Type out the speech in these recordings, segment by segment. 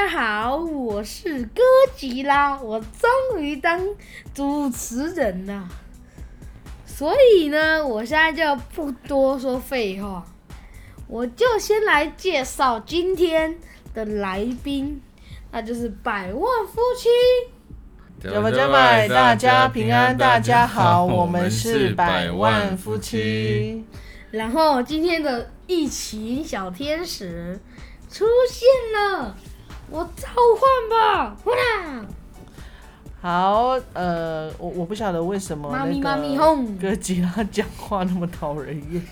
大家好，我是哥吉拉，我终于当主持人了。所以呢，我现在就不多说废话，我就先来介绍今天的来宾，那就是百万夫妻。加买加买，大家平安，大家好，我们是百万夫妻。然后今天的疫情小天使出现了，我召唤吧，呼啦！好，呃，我我不晓得为什么妈咪妈咪那哄个哥吉拉讲话那么讨人厌，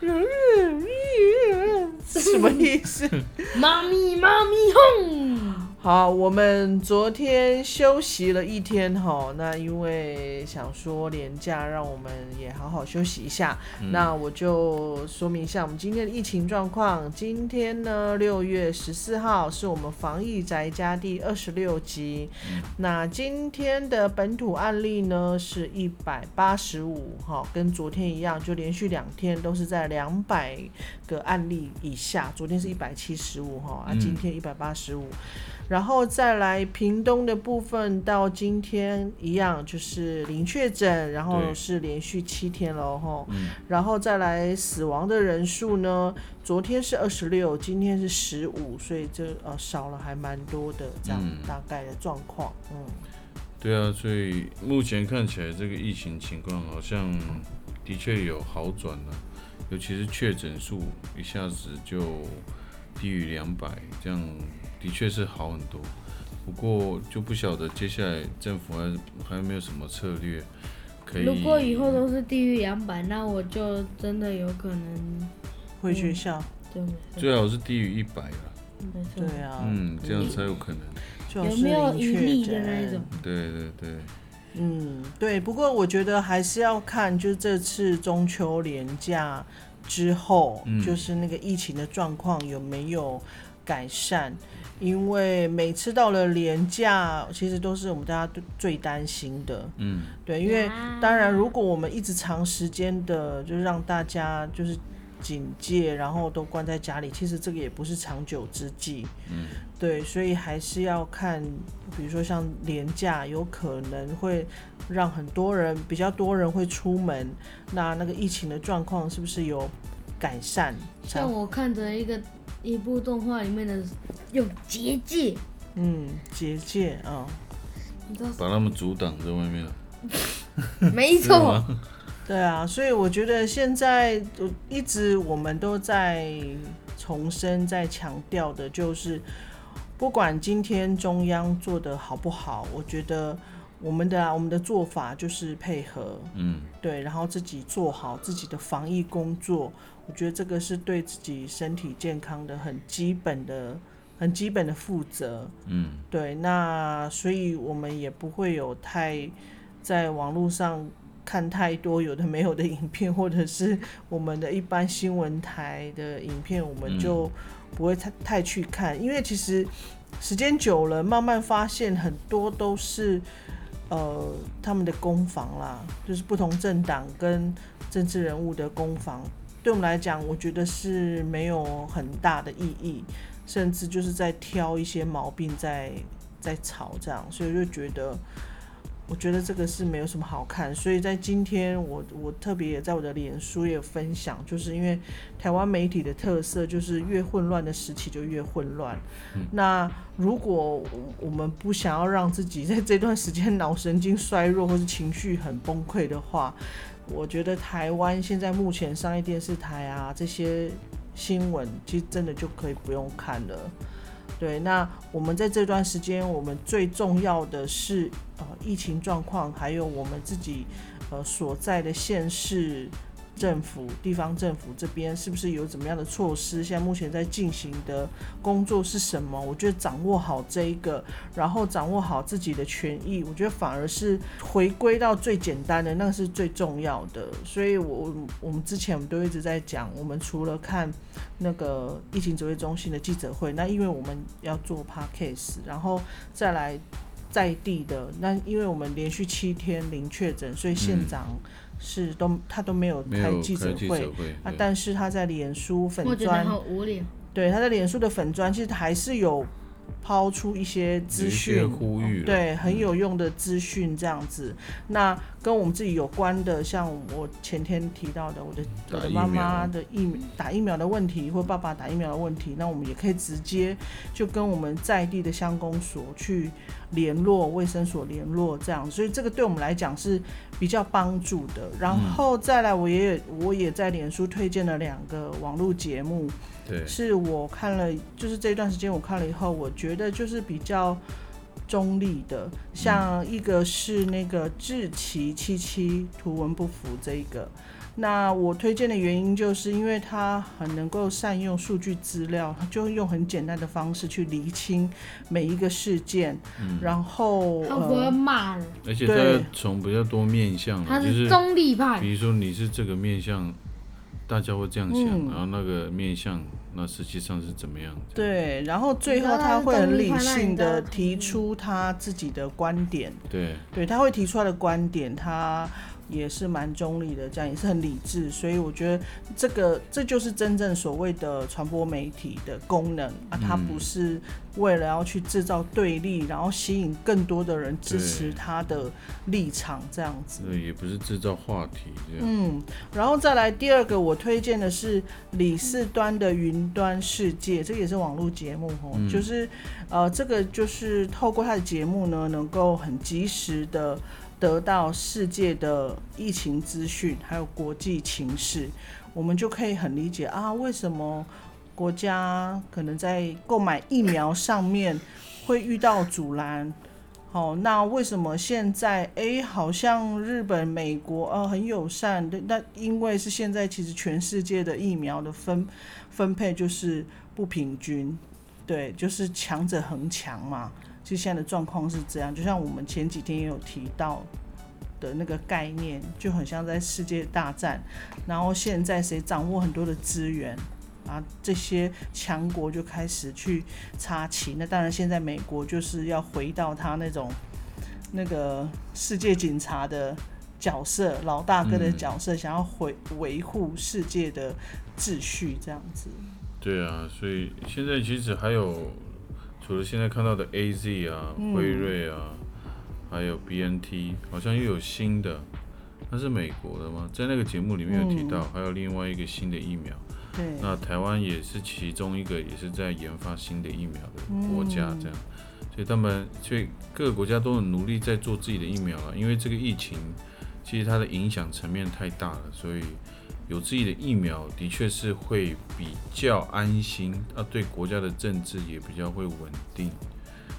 什么意思？妈咪妈咪哄，好，我们昨天休息了一天哈，那因为想说年假，让我们也好好休息一下。那我就说明一下我们今天的疫情状况。今天呢，六月十四号是我们防疫宅家第二十六集。那今天的本土案例呢是一百八十五，哈，跟昨天一样，就连续两天都是在两百个案例以下。昨天是一百七十五，哈，啊，今天一百八十五。然后再来屏东的部分，到今天一样就是零确诊，然后是连续七天了吼。然后再来死亡的人数呢，昨天是二十六，今天是十五，所以这呃少了还蛮多的，这样嗯大概的状况。嗯，对啊，所以目前看起来这个疫情情况好像的确有好转了，尤其是确诊数一下子就低于两百，这样的确是好很多。不过就不晓得接下来政府还还有没有什么策略可以。如果以后都是低于两百，那我就真的有可能回学校，对没最好是低于一百了，没错。对啊，嗯，这样才有可能。就是有没有零确一例的那一种？对对对，嗯，对。不过我觉得还是要看，就是这次中秋连假之后，嗯就是那个疫情的状况有没有改善。因为每次到了连假，其实都是我们大家最最担心的。嗯，对，因为当然，如果我们一直长时间的，就是让大家就是警戒，然后都关在家里，其实这个也不是长久之计。嗯，对，所以还是要看，比如说像廉价，有可能会让很多人比较多人会出门，那那个疫情的状况是不是有改善？像我看着一个一部动画里面的有结界，嗯结界啊、你知道？把他们阻挡在外面了。没错，对啊，所以我觉得现在呃一直我们都在重申、在强调的，就是不管今天中央做的好不好，我觉得我们的啊我们的做法就是配合，嗯，对，然后自己做好自己的防疫工作，我觉得这个是对自己身体健康的很基本的、很基本的负责。嗯，对，那所以我们也不会有太在网络上看太多有的没有的影片，或者是我们的一般新闻台的影片，我们就不会太太去看，因为其实时间久了，慢慢发现很多都是呃他们的攻防啦，就是不同政党跟政治人物的攻防。对我们来讲，我觉得是没有很大的意义，甚至就是在挑一些毛病在在吵这样，所以就觉得，我觉得这个是没有什么好看。所以在今天我我特别也在我的脸书也有分享，就是因为台湾媒体的特色就是越混乱的时期就越混乱。那如果我们不想要让自己在这段时间脑神经衰弱或是情绪很崩溃的话，我觉得台湾现在目前商业电视台啊这些新闻，其实真的就可以不用看了。对，那我们在这段时间，我们最重要的是呃疫情状况，还有我们自己呃所在的县市政府、地方政府这边是不是有怎么样的措施？现在目前在进行的工作是什么？我觉得掌握好这一个，然后掌握好自己的权益，我觉得反而是回归到最简单的，那个是最重要的。所以我我们之前我们都一直在讲，我们除了看那个疫情指挥中心的记者会，那因为我们要做 podcast，然后再来在地的，那因为我们连续七天零确诊，所以县长是都他都没有开记者会啊，但是他在脸书粉砖。对，他在脸书的粉砖其实还是有抛出一些资讯，呼吁了，对，很嗯有用的资讯这样子。那跟我们自己有关的，像我前天提到的，我的我的妈妈的疫打疫苗的问题，或爸爸打疫苗的问题，那我们也可以直接就跟我们在地的乡公所去联络，卫生所联络这样，所以这个对我们来讲是比较帮助的。然后再来，我也我也在脸书推荐了两个网络节目，对，是我看了，就是这段时间我看了以后，我觉得就是比较中立的，像一个是那个志奇七七图文不符这一个。那我推荐的原因就是因为它很能够善用数据资料，他就用很简单的方式去厘清每一个事件，嗯然后他不会呃，骂人，而且对它从比较多面向的，就是他是中立派比。如说你是这个面向，大家会这样想，嗯。然后那个面相，那实际上是怎么样？对，然后最后他会很理性的提出他自己的观点，对，对，他会提出他的观点，他也是蛮中立的，这样也是很理智，所以我觉得这个这就是真正所谓的传播媒体的功能啊，它嗯不是为了要去制造对立，然后吸引更多的人支持他的立场这样子。对，也不是制造话题这样。嗯，然后再来第二个，我推荐的是李四端的云端世界，这个也是网络节目哦，嗯就是呃，这个就是透过他的节目呢，能够很及时的得到世界的疫情资讯，还有国际情势，我们就可以很理解啊，为什么国家可能在购买疫苗上面会遇到阻拦。好，那为什么现在诶好像日本、美国呃很友善？对那因为是现在其实全世界的疫苗的分分配就是不平均，对，就是强者恒强嘛。其实现在的状况是这样，就像我们前几天也有提到的那个概念，就很像在世界大战，然后现在谁掌握很多的资源，啊，这些强国就开始去插旗。那当然，现在美国就是要回到他那种那个世界警察的角色，老大哥的角色，想要回维护世界的秩序，这样子。对啊，所以现在其实还有，除了现在看到的 A Z 啊、嗯辉瑞啊，还有 B N T，好像又有新的，那是美国的吗？在那个节目里面有提到，嗯还有另外一个新的疫苗。对，那台湾也是其中一个，也是在研发新的疫苗的国家，这样，所以他们，所以各个国家都很努力在做自己的疫苗了。因为这个疫情，其实它的影响层面太大了，所以有自己的疫苗的确是会比较安心，啊，对国家的政治也比较会稳定，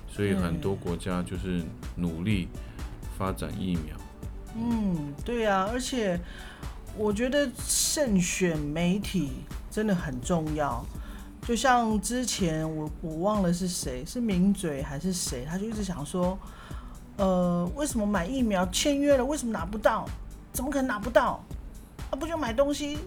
所以很多国家就是努力发展疫苗。嗯，对呀、而且我觉得慎选媒体真的很重要。就像之前我我忘了是谁，是名嘴还是谁，他就一直想说，呃，为什么买疫苗签约了，为什么拿不到？怎么可能拿不到？啊，不就买东西？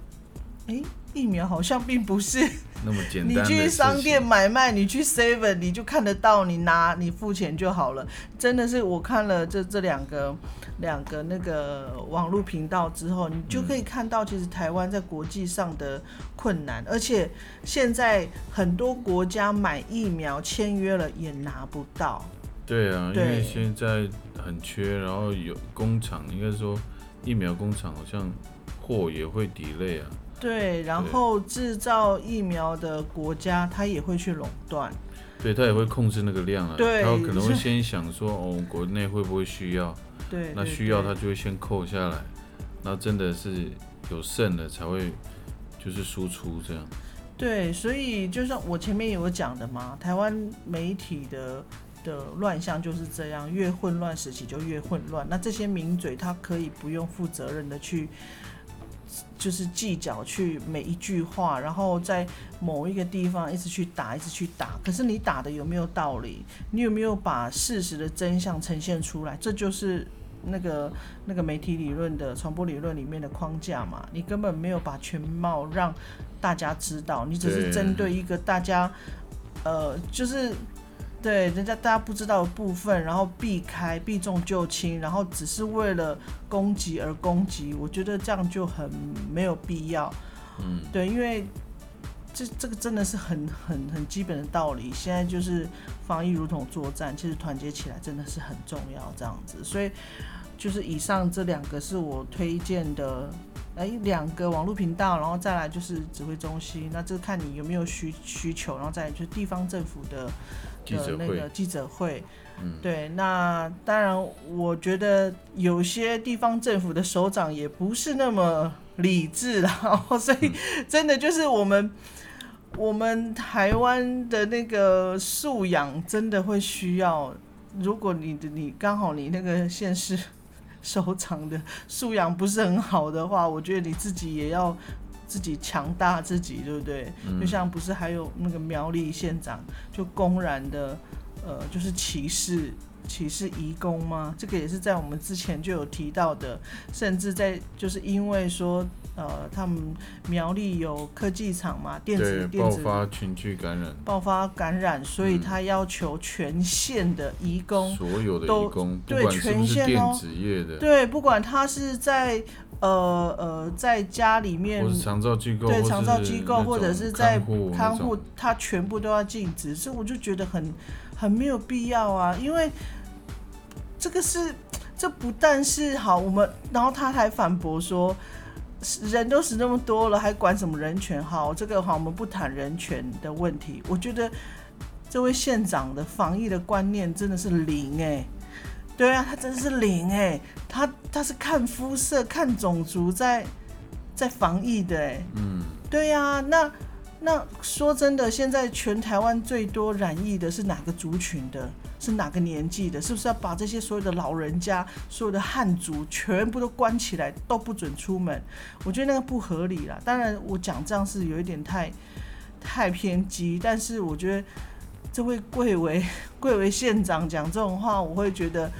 诶，疫苗好像并不是 那么简单你去商店买卖，你去 Seven 你就看得到，你拿你付钱就好了。真的是我看了这这两个两个那个网络频道之后，你就可以看到，其实台湾在国际上的困难，而且现在很多国家买疫苗签约了也拿不到。对啊，因为现在很缺，然后有工厂，应该说疫苗工厂好像货也会 delay 啊。对，然后制造疫苗的国家，它也会去垄断。对他也会控制那个量啊，对他可能会先想说，哦，国内会不会需要？对，那需要他就会先扣下来，那真的是有剩的才会就是输出这样。对，所以就像我前面有讲的嘛，台湾媒体的的乱象就是这样，越混乱时期就越混乱。那这些名嘴他可以不用负责任的去，就是计较去每一句话，然后在某一个地方一直去打，一直去打。可是你打的有没有道理？你有没有把事实的真相呈现出来？这就是那个那个媒体理论的传播理论里面的框架嘛。你根本没有把全貌让大家知道，你只是针对一个大家，呃，就是对人家大家不知道的部分，然后避开避重就轻，然后只是为了攻击而攻击，我觉得这样就很没有必要。嗯，对，因为这这个真的是很很很基本的道理。现在就是防疫如同作战，其实团结起来真的是很重要，这样子。所以就是以上这两个是我推荐的，哎，两个网络频道，然后再来就是指挥中心。那这个看你有没有需需求，然后再来就是地方政府的的那个记者会。嗯，对，那当然，我觉得有些地方政府的首长也不是那么理智啦，所以真的就是我们我们台湾的那个素养真的会需要，如果你的你刚好你那个县市首长的素养不是很好的话，我觉得你自己也要。自己强大自己，对不对？嗯。就像不是还有那个苗栗县长就公然的呃，就是歧视歧视移工吗？这个也是在我们之前就有提到的，甚至在就是因为说呃，他们苗栗有科技厂嘛，电子电子爆发群聚感染，爆发感染，所以嗯他要求全县的移工，所有的都义工，不对全是电线哦子业的，对，不管他是在呃呃在家里面或长照机构，对或长照机构，或者是在看护他全部都要禁止，所以我就觉得很很没有必要啊，因为这个是这不但是好，我们然后他还反驳说。人都死那么多了，还管什么人权？好，这个好，我们不谈人权的问题。我觉得这位县长的防疫的观念真的是零哎、对啊，他真的是零哎、他他是看肤色、看种族在在防疫的哎、嗯，对呀、那那说真的，现在全台湾最多染疫的是哪个族群的？是哪个年纪的？是不是要把这些所有的老人家、所有的汉族全部都关起来，都不准出门？我觉得那个不合理啦。当然，我讲这样是有一点太太偏激，但是我觉得这位贵为贵为县长讲这种话，我会觉得。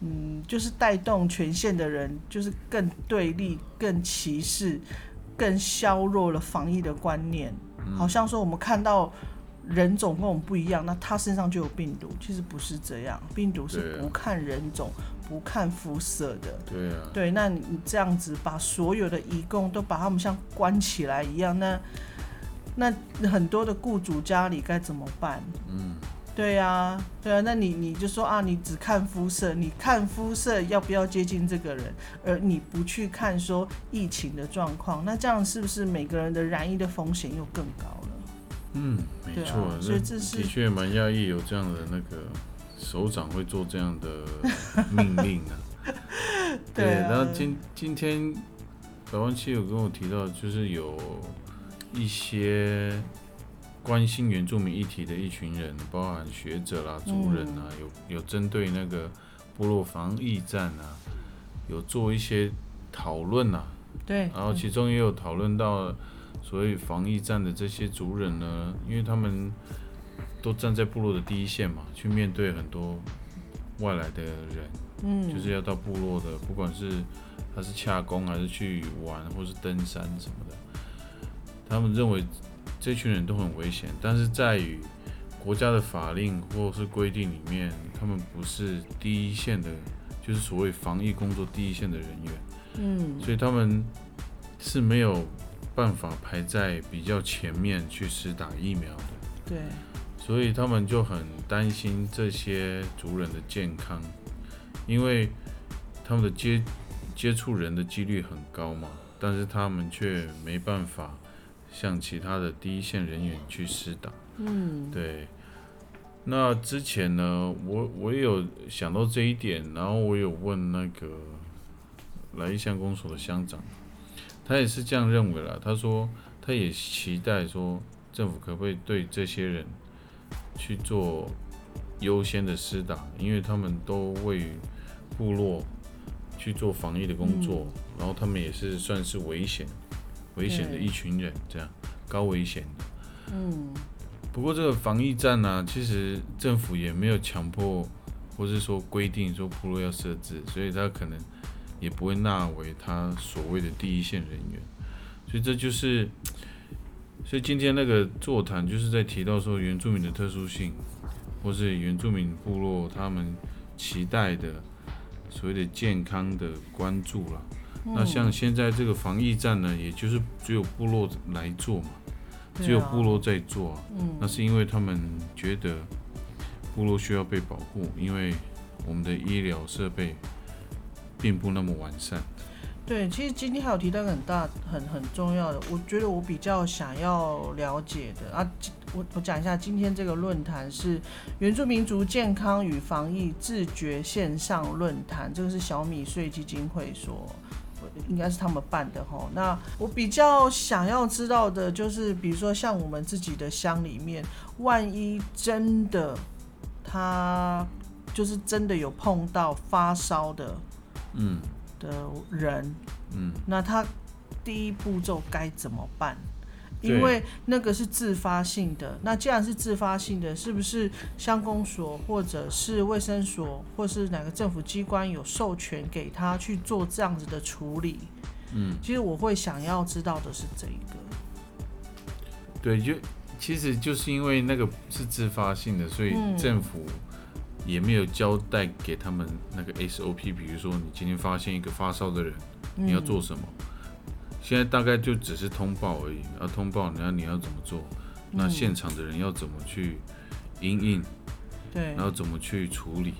嗯，就是带动全县的人，就是更对立、更歧视、更削弱了防疫的观念。好像说我们看到人种跟我们不一样，那他身上就有病毒，其实不是这样，病毒是不看人种、不看肤色的。对啊，对，那你你这样子把所有的移工都把他们像关起来一样，那那很多的雇主家里该怎么办？嗯，对呀、对啊，那你你就说啊，你只看肤色，你看肤色要不要接近这个人，而你不去看说疫情的状况，那这样是不是每个人的染疫的风险又更高了？嗯，没错所以这是的确蛮讶异有这样的那个首长会做这样的命令啊。对啊然后今今天百万七有跟我提到，就是有一些关心原住民议题的一群人，包含学者啦、族人啊，嗯。有有针对那个部落防疫战啊，有做一些讨论啊，对，然后其中也有讨论到所谓防疫战的这些族人呢，因为他们都站在部落的第一线嘛，去面对很多外来的人，嗯，就是要到部落的，不管是他是洽工还是去玩或是登山什么的，他们认为这群人都很危险，但是在于国家的法令或是规定里面，他们不是第一线的，就是所谓防疫工作第一线的人员。嗯。所以他们是没有办法排在比较前面去施打疫苗的，对，所以他们就很担心这些族人的健康，因为他们的接接触人的几率很高嘛，但是他们却没办法像其他的第一线人员去施打。嗯对，那之前呢，我我也有想到这一点，然后我有问那个来义乡公所的乡长，他也是这样认为啦。他说他也期待说政府可不可以对这些人去做优先的施打，因为他们都位于部落去做防疫的工作，然后他们也是算是危险危险的一群人，这样高危险的。嗯不过这个防疫站呢、其实政府也没有强迫，或是说规定说部落要设置，所以他可能也不会纳为他所谓的第一线人员。所以这就是，所以今天那个座谈就是在提到说原住民的特殊性，或是原住民部落他们期待的所谓的健康的关注了。那像现在这个防疫站呢，也就是只有部落来做嘛，只有部落在做啊、嗯那是因为他们觉得部落需要被保护，因为我们的医疗设备并不那么完善。对，其实今天还有提到很大、很很重要的，我觉得我比较想要了解的啊，我我讲一下，今天这个论坛是原住民族健康与防疫自觉线上论坛，这个是小米税基金会所。应该是他们办的哈。那我比较想要知道的就是，比如说像我们自己的乡里面，万一真的他就是真的有碰到发烧的嗯的人，嗯，那他第一步骤该怎么办？对因为那个是自发性的，那既然是自发性的，是不是乡公所或者是卫生所，或是哪个政府机关有授权给他去做这样子的处理？嗯，其实我会想要知道的是这一个。对，就其实就是因为那个是自发性的，所以嗯政府也没有交代给他们那个 SOP，比如说你今天发现一个发烧的人，嗯你要做什么？现在大概就只是通报而已，要通报，然后你要怎么做？那嗯现场的人要怎么去应应，对然，后怎么去处理？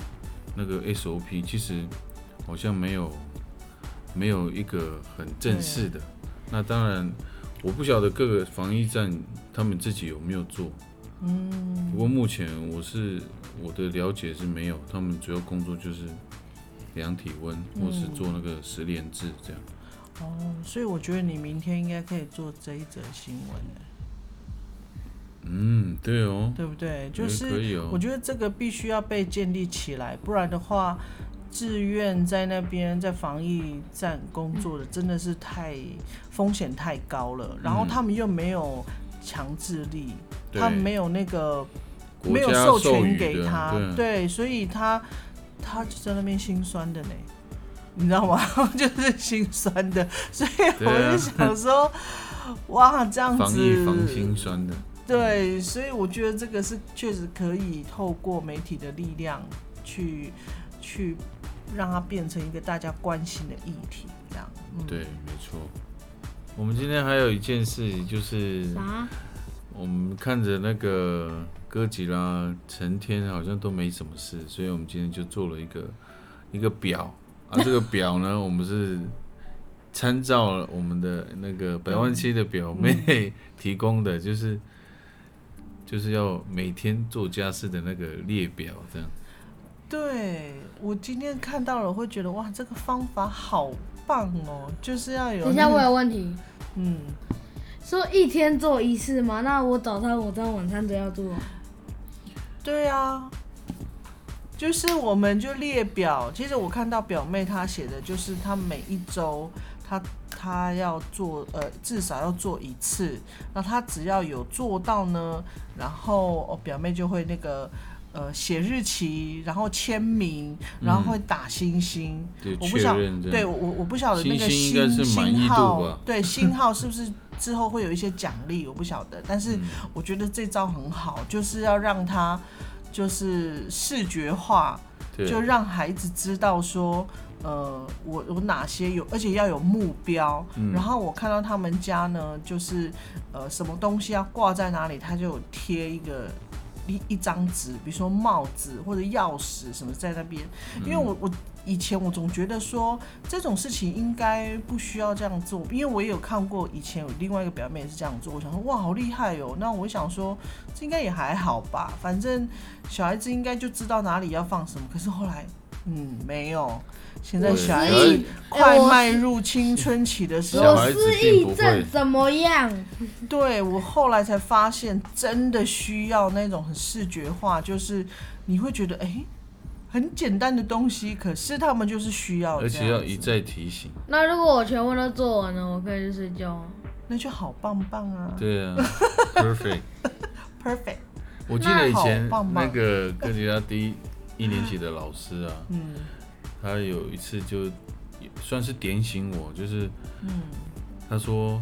那个 SOP 其实好像没有没有一个很正式的。那当然，我不晓得各个防疫站他们自己有没有做。嗯，不过目前我是我的了解是没有，他们主要工作就是量体温，或是做那个十连制这样。哦，所以我觉得你明天应该可以做这一则新闻的，嗯，对哦，对不对？就是哦我。觉得这个必须要被建立起来，不然的话，志愿在那边在防疫站工作的真的是太风险太高了，然后嗯他们又没有强制力，对他们没有那个没有授权给他，对，所以他他就在那边心酸的呢。你知道吗？就是心酸的，所以我就想说，哇，这样子防疫防心酸的。对，所以我觉得这个是确实可以透过媒体的力量去去让它变成一个大家关心的议题，这样。嗯、对，没错。我们今天还有一件事，就是啥？我们看着那个哥吉拉成天好像都没什么事，所以我们今天就做了一个一个表啊。这个表呢，我们是参照了我们的那个百万期的表妹提供的，就是就是要每天做家事的那个列表，这样。对我今天看到了，会觉得哇，这个方法好棒哦，就是要有、等一下，我有问题。嗯，说一天做一次吗？那我早餐、午餐、晚餐都要做。对啊，就是我们就列表。其实我看到表妹她写的就是她每一周她她要做呃至少要做一次，那她只要有做到呢，然后哦表妹就会那个。呃，写日期，然后签名，然后会打星星。对，我不晓认这样。对我我不晓得那个星星号，对星号是不是之后会有一些奖励？我不晓得，但是嗯我觉得这招很好，就是要让他就是视觉化，就让孩子知道说，呃，我我哪些有，而且要有目标。嗯然后我看到他们家呢，就是呃什么东西要挂在哪里，他就有贴一个。一一张纸，比如说帽子或者钥匙什么在那边，因为我我以前我总觉得说这种事情应该不需要这样做，因为我也有看过以前有另外一个表妹也是这样做，我想说哇好厉害哦，那我想说这应该也还好吧，反正小孩子应该就知道哪里要放什么，可是后来嗯没有，现在小孩子快迈入青春期的时候，小孩子我失忆症怎么样？对我后来才发现，真的需要那种很视觉化，就是你会觉得哎。很简单的东西，可是他们就是需要这而，且要一再提醒。那如果我全部都做完了，我可以去睡觉吗？那就好棒棒啊。对啊，perfect。，perfect，我记得以前那个哥吉拉第一一年级的老师啊，嗯。他有一次就算是点醒我，就是嗯。他说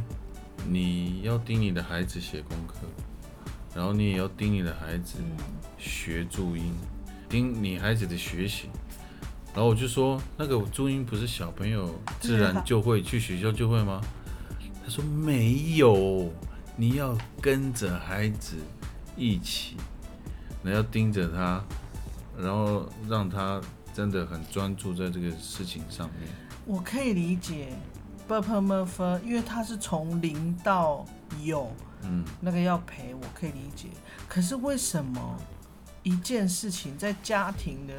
你要盯你的孩子写功课，然后你也要盯你的孩子嗯。学注音，盯你孩子的学习。然后我就说，那个注音不是小朋友自然就会去学校就会吗？他说没有，你要跟着孩子一起，你要盯着他，然后让他真的很专注在这个事情上面。我可以理解 b p m f 因为他是从零到有，嗯，那个要陪，我可以理解。可是为什么一件事情在家庭的，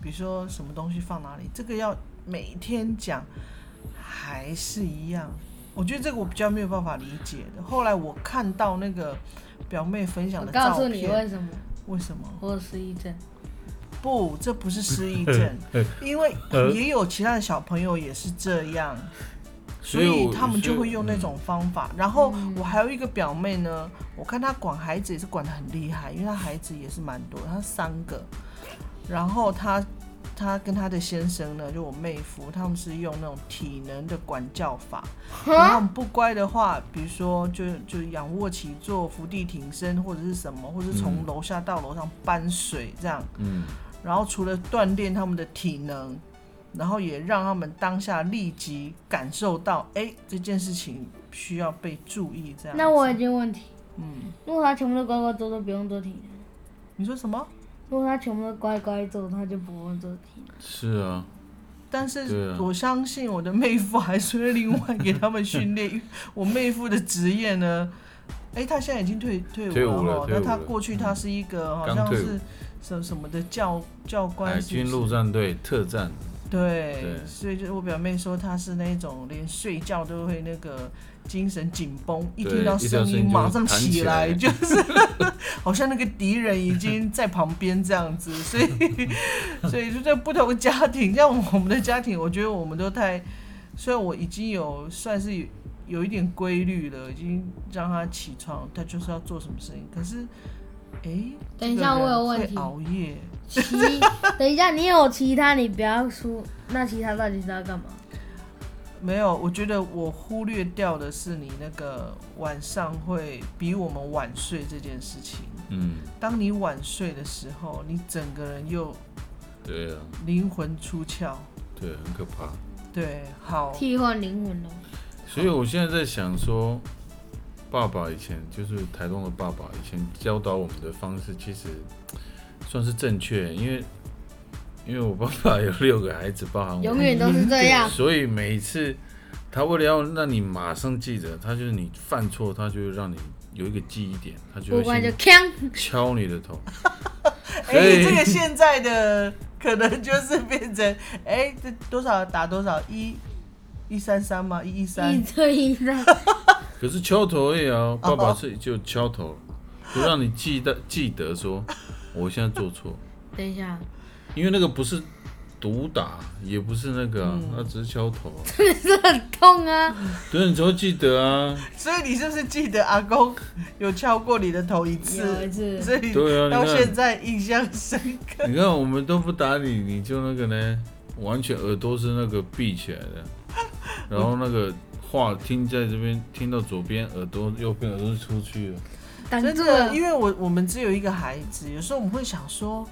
比如说什么东西放哪里，这个要每天讲，还是一样？我觉得这个我比较没有办法理解的。后来我看到那个表妹分享的照告诉你片，为什么为什么？我有失忆症。不，这不是失忆 症，因为也有其他的小朋友也是这样，所以他们就会用那种方法。然后嗯我还有一个表妹呢，我看她管孩子也是管得很厉害，因为她孩子也是蛮多，她三个。然后她她跟她的先生呢，就我妹夫，他们是用那种体能的管教法。然后不乖的话，比如说就就仰卧起坐、伏地挺身或者是什么，或者是从嗯楼下到楼上搬水这样。嗯，然后除了锻炼他们的体能，然后也让他们当下立即感受到，哎，这件事情需要被注意。这样。那我有一个问题，嗯，如果他全部都乖乖做，都不用做体能；你说什么？如果他全部都乖乖做，他就不用做体能。是啊，但是我相信我的妹夫还是会另外给他们训练。因为我妹夫的职业呢，哎，他现在已经退退伍了。那他过去他是一个好像是什什么的教教官军陆战队特战，对，对。所以就是我表妹说她是那种连睡觉都会那个精神紧绷，一听到声声音马上弹起起来。就是好像那个敌人已经在旁边这样子，所以 所以就在不同家庭，像我们的家庭，我觉得我们都太，虽然我已经有算是有有一点规律了，已经让他起床，他就是要做什么事情，可是。哎，等一下我有问题。会熬夜，其等一下，你有其他，你不要说。那其他到底是要干嘛？没有，我觉得我忽略掉的是你那个晚上会比我们晚睡这件事情。嗯，当你晚睡的时候，你整个人又对啊，灵魂出窍。对，很可怕。对，好，替换灵魂了。所以我现在在想说，爸爸以前就是台东的爸爸，以前教导我们的方式其实算是正确，因为因为我爸爸有六个孩子，包含我，永远都是这样。所以每一次他为了要让你马上记得，他就是你犯错，他就会让你有一个记忆点，他就会就先，敲你的头。哎、所以这个现在的可能就是变成，哎、这多少打多少一一三三吗？一一三一。三，可是敲头也要，爸爸是就敲头，就让你记得记得说，我现在做错。等一下，因为那个不是毒打，也不是那个、啊，嗯那只是敲头、啊。是很痛啊！对，你才会记得啊。所以你是不是记得阿公有敲过你的头一次？有一次所以对啊你到看现在印象深刻。你看，我们都不打你，你就那个呢，完全耳朵是那个闭起来的，然后那个话听在这边，听到左边耳朵，右边耳朵出去了。真的，因。为我我们只有一个孩子，有时候我们会想说，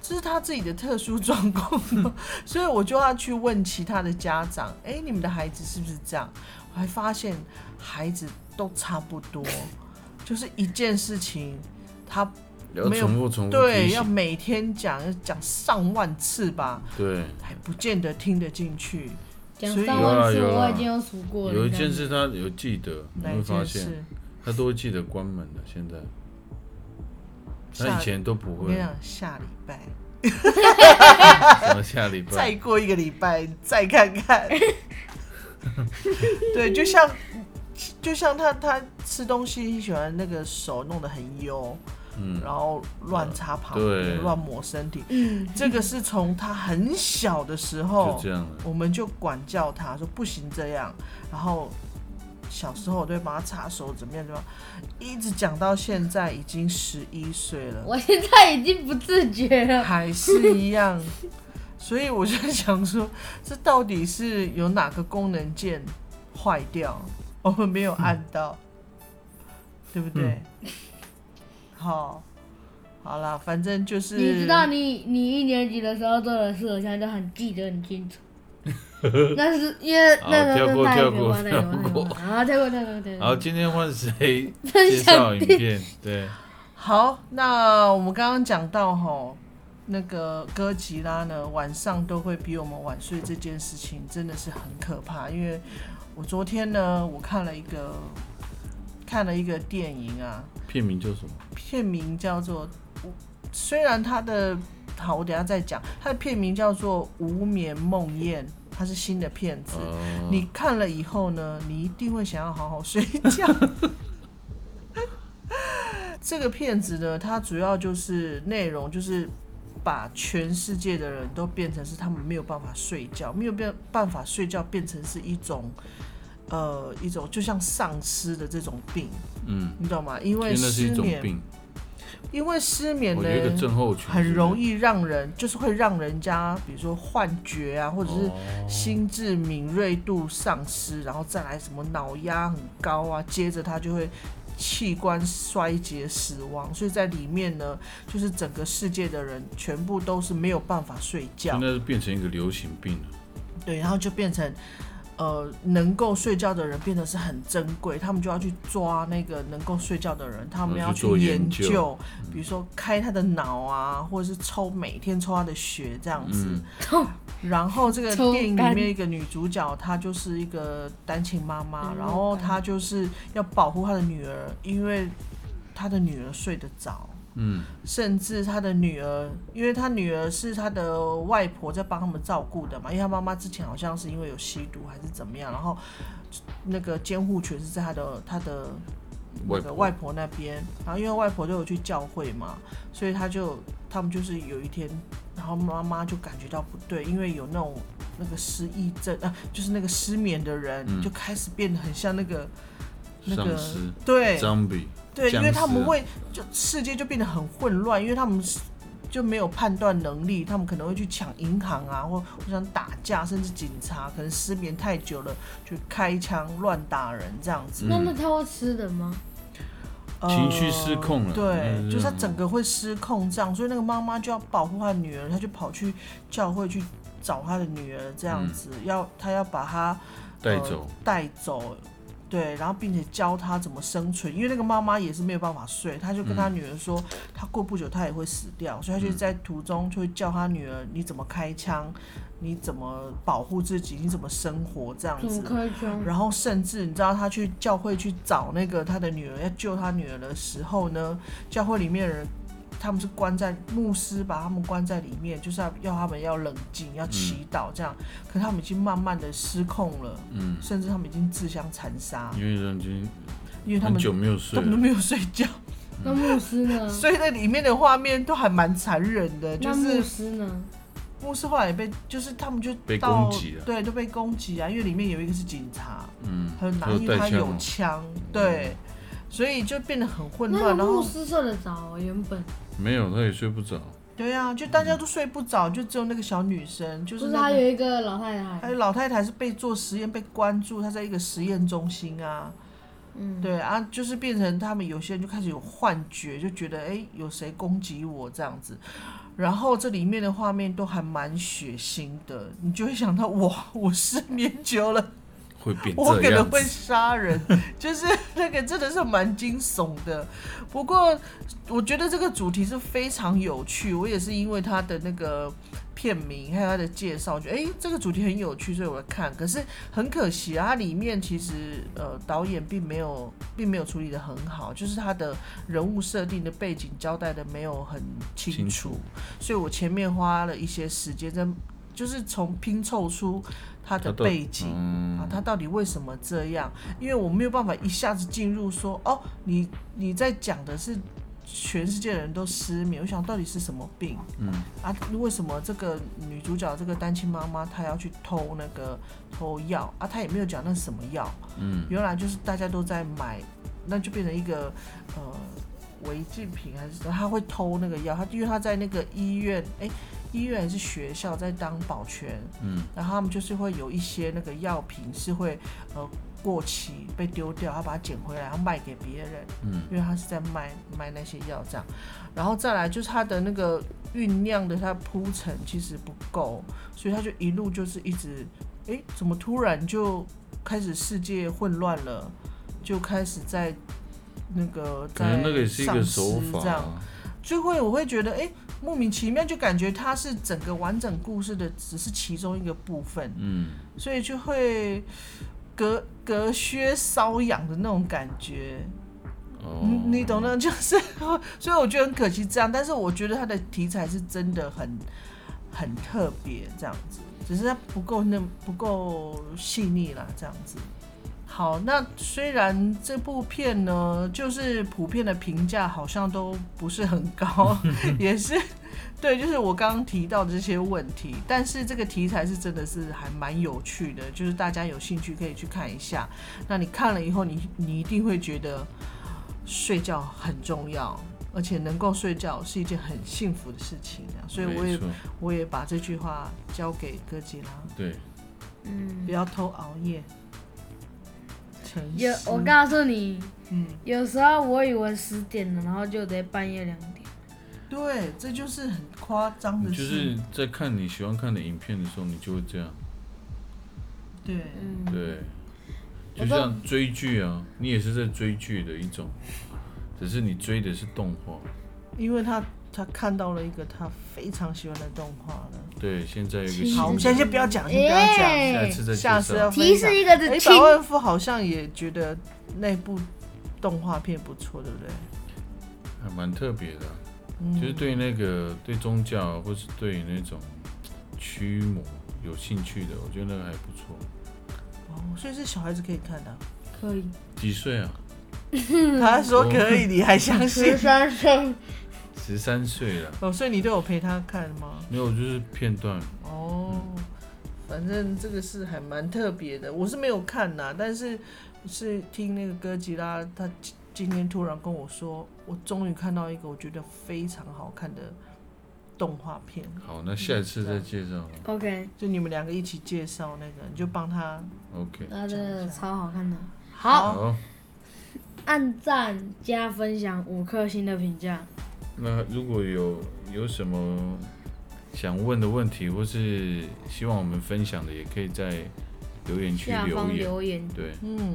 这是他自己的特殊状况，所以我就要去问其他的家长，哎、你们的孩子是不是这样？我还发现孩子都差不多，就是一件事情，他没有重复重复对，要每天讲，要讲上万次吧，对。还不见得听得进去。讲所以我已经有数过了。有一件事他有记得，你哪一会发现件事？他都会记得关门的。现在他以前都不会，我跟你讲，下礼拜然后下礼拜再拜过一个礼拜再看看。对，就像就像他他吃东西喜欢那个手弄得很油，嗯，然后乱擦旁对边，乱抹身体。嗯，这个是从他很小的时候就这样。我们就管教他说不行这样，然后小时候我都会帮他擦手怎么样怎么样，一直讲到现在已经十一岁了，我现在已经不自觉了。还是一样。所以我就在想说，这到底是有哪个功能键坏掉，我们没有按到，对不对？好，好啦，反正就是你知道你你一年级的时候做的事，我现在都很记得很清楚。那是因为好那跳个跳过跳过好，跳过跳过跳过。好，今天换谁介绍享影片？对，好，那我们刚刚讲到吼，那个哥吉拉呢，晚上都会比我们晚睡这件事情，真的是很可怕。因为我昨天呢，我看了一个看了一个电影啊，片名叫什么？片名叫做，虽然它的好，我等下再讲，它的片名叫做《无眠梦魇》，它是新的片子。哦，你看了以后呢，你一定会想要好好睡觉。这个片子呢，它主要就是内容就是把全世界的人都变成是他们没有办法睡觉，没有变办法睡觉，变成是一种呃一种就像丧尸的这种病，嗯，你懂吗？因为失眠，病，因为失眠呢很容易，让人就是会让人家比如说幻觉啊，或者是哦心智敏锐度丧失，然后再来什么脑压很高啊，接着他就会器官衰竭死亡，所以在里面呢，就是整个世界的人全部都是没有办法睡觉现，在是变成一个流行病了。对，然后就变成。呃，能够睡觉的人变得是很珍贵，他们就要去抓那个能够睡觉的人，他们要去做研研究比如说开他的脑啊，或者是抽每天抽他的血这样子。嗯，然后这个电影里面一个女主角，她就是一个单亲妈妈，嗯然后她就是要保护她的女儿，因为她的女儿睡得早，嗯，甚至他的女儿，因为他女儿是他的外婆在帮他们照顾的嘛，因为他妈妈之前好像是因为有吸毒还是怎么样，然后那个监护权是在他的他的那外外婆。那边，然后因为外婆都有去教会嘛，所以他就他们就是有一天，然后妈妈就感觉到不对，因为有那种那个失忆症啊，就是那个失眠的人、嗯。就开始变得很像那个那个对 zombie，对，因为他们会就世界就变得很混乱，因为他们就没有判断能力，他们可能会去抢银行啊，或互相打架，甚至警察可能失眠太久了就开枪乱打人这样子。那那他会吃的吗？情绪失控了呃对，嗯就是他整个会失控这样，所以那个妈妈就要保护她女儿，她就跑去教会去找她的女儿这样子，要她要把她带走呃，带走。对，然后并且教他怎么生存，因为那个妈妈也是没有办法睡，他就跟他女儿说，她过不久他也会死掉，所以他就在途中就会教他女儿你怎么开枪，你怎么保护自己，你怎么生活这样子。开枪？然后甚至你知道他去教会去找那个他的女儿要救他女儿的时候呢，教会里面的人他们是关在牧师把他们关在里面，就是要要他们要冷静，要祈祷这样。可是他们已经慢慢的失控了，嗯，甚至他们已经自相残杀，因为人已经因为他们很久没有睡，他们都没有睡觉，那牧师呢？所以那里面的画面都还蛮残忍的，就是牧是师呢？牧师后来也被，就是他们就被到攻击了。对，都被攻击啊，因为里面有一个是警察，嗯，还有拿，还有因为他有带枪对，所以就变得很混那乱。然后，师睡得着哦，原本没有，他也睡不着，对啊，就大家都睡不着，就只有那个小女生，就不是是那个，他有一个老太太，还有老太太是被做实验被关注，她在一个实验中心啊，嗯，对啊，就是变成他们有些人就开始有幻觉，就觉得哎、诶有谁攻击我这样子。然后这里面的画面都还蛮血腥的，你就会想到哇，我失眠久了，会变我可能会杀人，就是那个真的是蛮惊悚的。不过我觉得这个主题是非常有趣，我也是因为它的那个片名还有它的介绍，觉得哎这个主题很有趣，所以我来看。可是很可惜啊，它里面其实呃导演并没有并没有处理的很好，就是他的人物设定的背景交代的没有很清楚，清楚所以我前面花了一些时间在。就是从拼凑出他的背景，嗯啊，他到底为什么这样？因为我没有办法一下子进入说，哦，你你在讲的是全世界的人都失眠，我想到底是什么病嗯，啊？为什么这个女主角这个单亲妈妈她要去偷那个偷药啊？她也没有讲那是什么药，嗯，原来就是大家都在买，那就变成一个呃违禁品还是什么？他会偷那个药，他因为他在那个医院，哎、医院还是学校在当保全，嗯，然后他们就是会有一些那个药品是会呃过期被丢掉，他把它捡回来，然后卖给别人，嗯，因为他是在卖卖那些药这样，然后再来就是他的那个酝酿的他铺陈其实不够，所以他就一路就是一直诶，怎么突然就开始世界混乱了，就开始在那个可能那个是一个手法这样，啊，就会我会觉得哎，莫名其妙，就感觉它是整个完整故事的只是其中一个部分，嗯，所以就会隔隔靴搔痒的那种感觉。哦，你你懂的，就是，所以我觉得很可惜这样，但是我觉得它的题材是真的很很特别，这样子，只是它不够那不够细腻啦，这样子。好，那虽然这部片呢，就是普遍的评价好像都不是很高，也是对，就是我刚刚提到的这些问题，但是这个题材是真的是还蛮有趣的，就是大家有兴趣可以去看一下。那你看了以后，你你一定会觉得睡觉很重要，而且能够睡觉是一件很幸福的事情。所以我也我也把这句话交给哥吉拉，对，嗯不，要偷熬夜。诚有我告诉你，嗯，有时候我以为十点了，然后就得半夜两点。对，这就是很夸张的事。就是在看你喜欢看的影片的时候，你就会这样，对，嗯，对，就像追剧啊，你也是在追剧的一种，只是你追的是动画。因为他他看到了一个他非常喜欢的动画了。对，现在有一个好，我们的现在先不要讲，先不要讲。哎下次再下次要。提示一个哎，是亲百，万富好像也觉得那部动画片不错，对不对？还蛮特别的啊、嗯就是对那个对宗教啊或是对那种驱魔有兴趣的，我觉得那个还不错。哦，所以是小孩子可以看的啊。可以，几岁啊？他说可以，你还相信十？三岁，十三岁了，哦，所以你都有陪他看吗？没有，就是片段。哦，反正这个是还蛮特别的，我是没有看呐，但是是听那个哥吉拉，他今今天突然跟我说，我终于看到一个我觉得非常好看的动画片，好，那下一次再介绍。OK，就你们两个一起介绍那个，你就帮他 OK，那真的超好看的。好，好，按赞加分享五颗星的评价。那如果有有什么想问的问题，或是希望我们分享的，也可以在留言区留言。留言。对，嗯，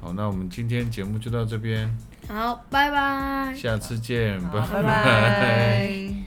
好，那我们今天节目就到这边，好，拜拜。下次见，拜拜。